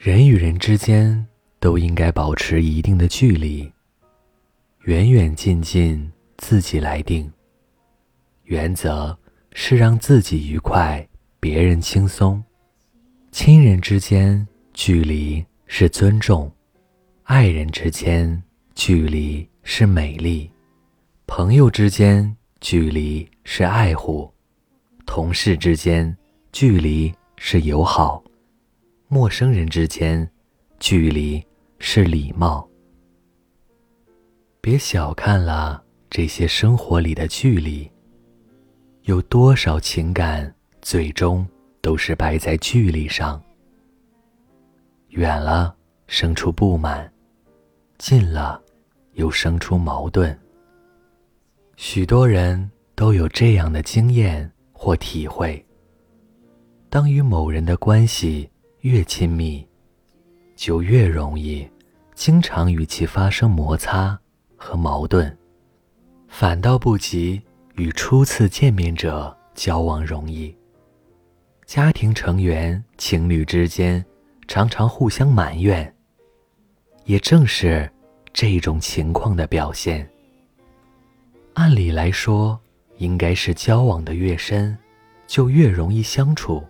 人与人之间都应该保持一定的距离，远远近近自己来定。原则是让自己愉快，别人轻松。亲人之间距离是尊重，爱人之间距离是美丽，朋友之间距离是爱护，同事之间距离是友好。陌生人之间，距离是礼貌。别小看了这些生活里的距离。有多少情感最终都是败在距离上？远了生出不满，近了又生出矛盾。许多人都有这样的经验或体会：当与某人的关系，越亲密，就越容易经常与其发生摩擦和矛盾，反倒不及与初次见面者交往容易。家庭成员、情侣之间常常互相埋怨，也正是这种情况的表现。按理来说，应该是交往的越深，就越容易相处。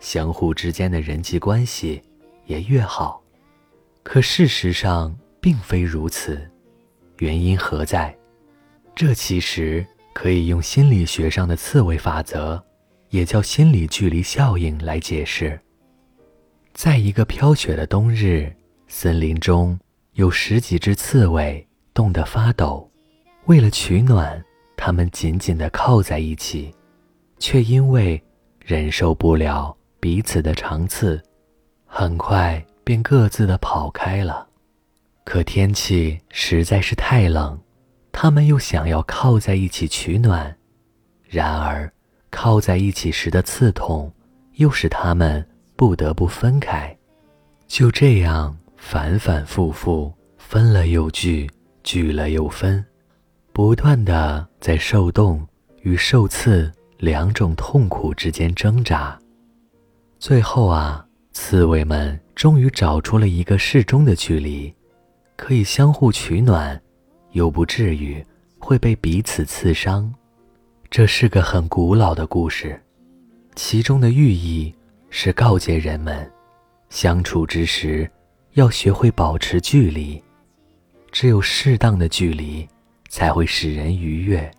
相互之间的人际关系也越好，可事实上并非如此。原因何在？这其实可以用心理学上的刺猬法则，也叫心理距离效应来解释。在一个飘雪的冬日，森林中有十几只刺猬冻得发抖，为了取暖，它们紧紧地靠在一起，却因为忍受不了。彼此的长刺，很快便各自的跑开了。可天气实在是太冷，他们又想要靠在一起取暖，然而靠在一起时的刺痛，又使他们不得不分开。就这样反反复复，分了又聚，聚了又分，不断的在受冻与受刺两种痛苦之间挣扎。最后啊，刺猬们终于找出了一个适中的距离，可以相互取暖，又不至于会被彼此刺伤。这是个很古老的故事，其中的寓意是告诫人们，相处之时要学会保持距离，只有适当的距离才会使人愉悦。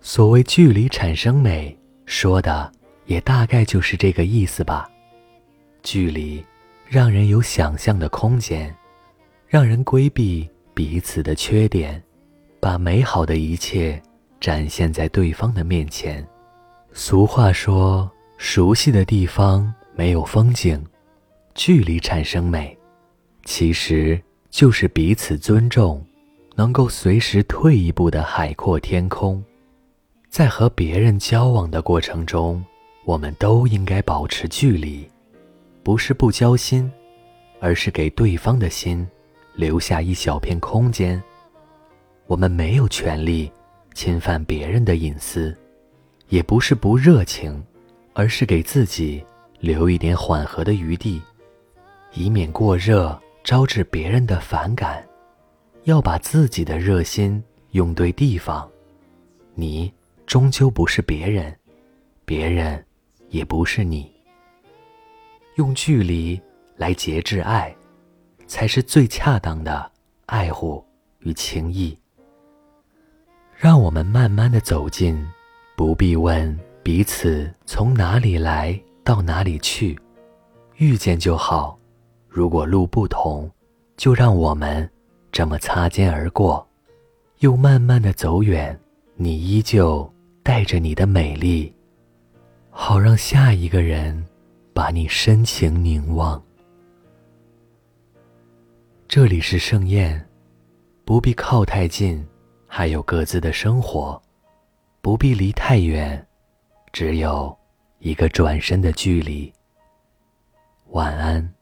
所谓“距离产生美”，说的。也大概就是这个意思吧。距离让人有想象的空间，让人规避彼此的缺点，把美好的一切展现在对方的面前。俗话说：“熟悉的地方没有风景，距离产生美。”其实就是彼此尊重，能够随时退一步的海阔天空。在和别人交往的过程中。我们都应该保持距离，不是不交心，而是给对方的心留下一小片空间。我们没有权利侵犯别人的隐私，也不是不热情，而是给自己留一点缓和的余地，以免过热招致别人的反感。要把自己的热心用对地方。你终究不是别人，别人。也不是你，用距离来节制爱，才是最恰当的爱护与情谊。让我们慢慢的走近，不必问彼此从哪里来到哪里去，遇见就好。如果路不同，就让我们这么擦肩而过，又慢慢的走远。你依旧带着你的美丽。好让下一个人把你深情凝望。这里是盛宴，不必靠太近，还有各自的生活；不必离太远，只有一个转身的距离。晚安。